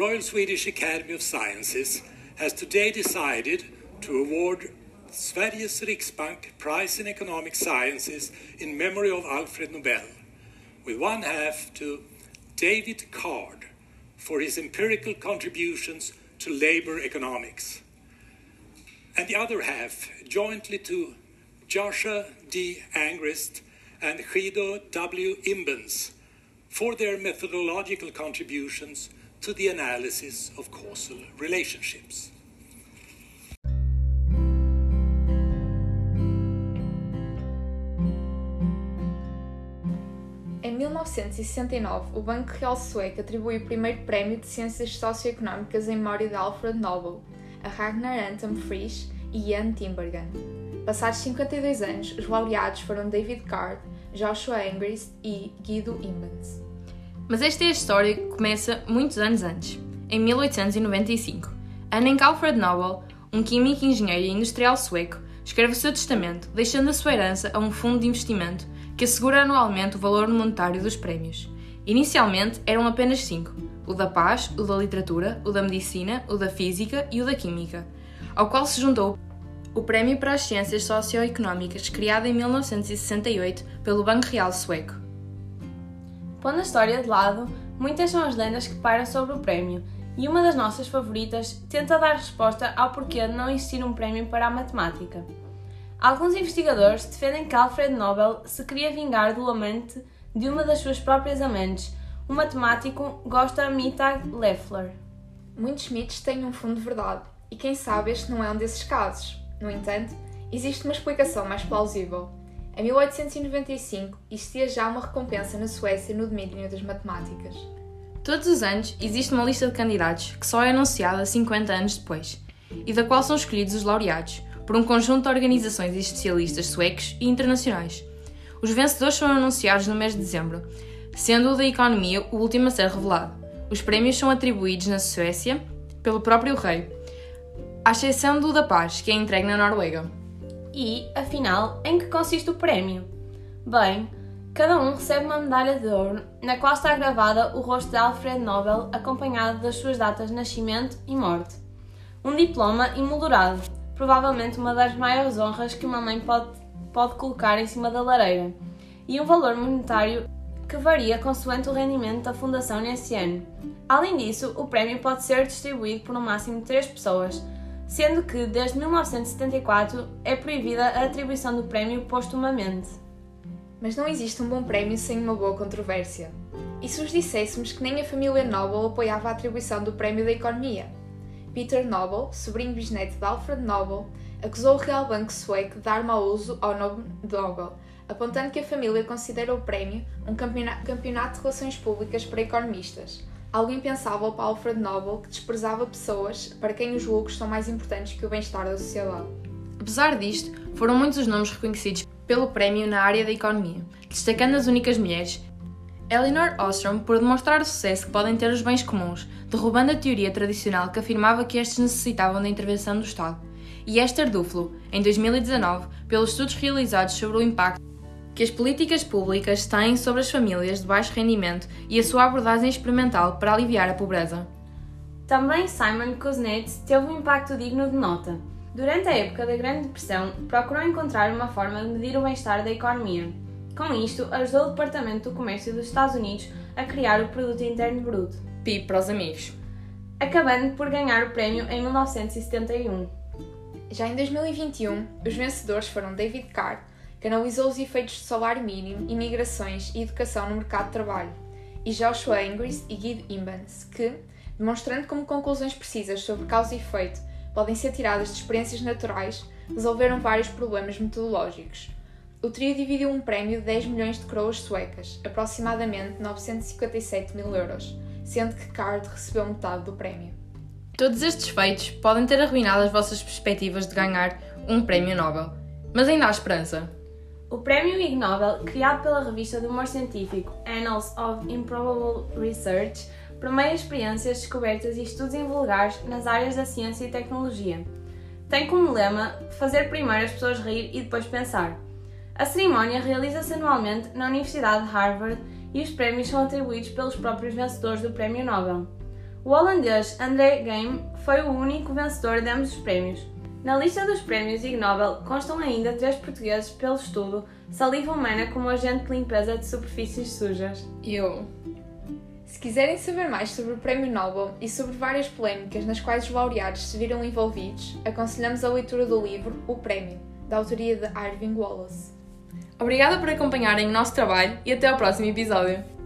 Royal Swedish Academy of Sciences has today decided to award Sveriges Riksbank Prize in Economic Sciences in memory of Alfred Nobel, with one half to David Card for his empirical contributions to labor economics, and the other half jointly to Joshua D. Angrist and Guido W. Imbens for their methodological contributions to the analysis of causal relationships. Em 1969, o Banco Real Sueco atribui o primeiro prémio de Ciências Socioeconómicas em memória de Alfred Nobel a Ragnar Anton Frisch e Jan Timbergen. Passados 52 anos, os laureados foram David Card, Joshua Angrist e Guido Imbens. Mas esta é a história que começa muitos anos antes, em 1895, ano em que Alfred Nobel, um químico, engenheiro e industrial sueco, escreve o seu testamento, deixando a sua herança a um fundo de investimento que assegura anualmente o valor monetário dos prémios. Inicialmente eram apenas cinco: o da paz, o da literatura, o da medicina, o da física e o da química, ao qual se juntou o Prémio para as Ciências Socioeconómicas, criado em 1968 pelo Banco Real Sueco. Pondo a história de lado, muitas são as lendas que pairam sobre o prémio, e uma das nossas favoritas tenta dar resposta ao porquê de não existir um prémio para a matemática. Alguns investigadores defendem que Alfred Nobel se queria vingar do amante de uma das suas próprias amantes, o matemático Gustav Mittag Leffler. Muitos mitos têm um fundo de verdade, e quem sabe este não é um desses casos. No entanto, existe uma explicação mais plausível. Em 1895, existia já uma recompensa na Suécia no domínio das matemáticas. Todos os anos existe uma lista de candidatos que só é anunciada 50 anos depois, e da qual são escolhidos os laureados, por um conjunto de organizações e especialistas suecos e internacionais. Os vencedores são anunciados no mês de dezembro, sendo o da economia o último a ser revelado. Os prémios são atribuídos na Suécia pelo próprio rei, à exceção do da paz, que é entregue na Noruega. E, afinal, em que consiste o prémio? Bem, cada um recebe uma medalha de ouro na qual está gravada o rosto de Alfred Nobel acompanhado das suas datas de nascimento e morte. Um diploma emoldurado, provavelmente uma das maiores honras que uma mãe pode, pode colocar em cima da lareira, e um valor monetário que varia consoante o rendimento da fundação nesse ano. Além disso, o prémio pode ser distribuído por um máximo de três pessoas, sendo que desde 1974 é proibida a atribuição do prémio postumamente. Mas não existe um bom prémio sem uma boa controvérsia. E se os disséssemos que nem a família Nobel apoiava a atribuição do Prémio da Economia? Peter Nobel, sobrinho bisneto de Alfred Nobel, acusou o Real Banco Sueco de dar mau uso ao nome Nobel, apontando que a família considera o prémio um campeonato de relações públicas para economistas, algo impensável para Alfred Nobel, que desprezava pessoas para quem os lucros são mais importantes que o bem-estar da sociedade. Apesar disto, foram muitos os nomes reconhecidos pelo prémio na área da economia, destacando as únicas mulheres. Elinor Ostrom por demonstrar o sucesso que podem ter os bens comuns, derrubando a teoria tradicional que afirmava que estes necessitavam da intervenção do Estado, e Esther Duflo, em 2019, pelos estudos realizados sobre o impacto que as políticas públicas têm sobre as famílias de baixo rendimento e a sua abordagem experimental para aliviar a pobreza. Também Simon Kuznets teve um impacto digno de nota. Durante a época da Grande Depressão, procurou encontrar uma forma de medir o bem-estar da economia. Com isto, ajudou o Departamento do Comércio dos Estados Unidos a criar o Produto Interno Bruto, PIB para os amigos, acabando por ganhar o prémio em 1971. Já em 2021, os vencedores foram David Carr, que analisou os efeitos de salário mínimo, imigrações e educação no mercado de trabalho, e Joshua Angris e Guido Imbans, que, demonstrando como conclusões precisas sobre causa e efeito podem ser tiradas de experiências naturais, resolveram vários problemas metodológicos. O trio dividiu um prémio de 10 milhões de coroas suecas, aproximadamente 957 mil euros, sendo que Card recebeu metade do prémio. Todos estes feitos podem ter arruinado as vossas perspectivas de ganhar um prémio Nobel, mas ainda há esperança. O Prémio Ig Nobel, criado pela revista de humor científico Annals of Improbable Research, promeia experiências, descobertas e estudos invulgares nas áreas da ciência e tecnologia. Tem como lema fazer primeiro as pessoas rir e depois pensar. A cerimónia realiza-se anualmente na Universidade de Harvard e os prémios são atribuídos pelos próprios vencedores do Prémio Nobel. O holandês André Game foi o único vencedor de ambos os prémios. Na lista dos prémios Ig Nobel constam ainda três portugueses pelo estudo Saliva humana como agente de limpeza de superfícies sujas. Eu. Se quiserem saber mais sobre o Prémio Nobel e sobre várias polémicas nas quais os laureados se viram envolvidos, aconselhamos a leitura do livro O Prémio, da autoria de Irving Wallace. Obrigada por acompanharem o nosso trabalho e até ao próximo episódio.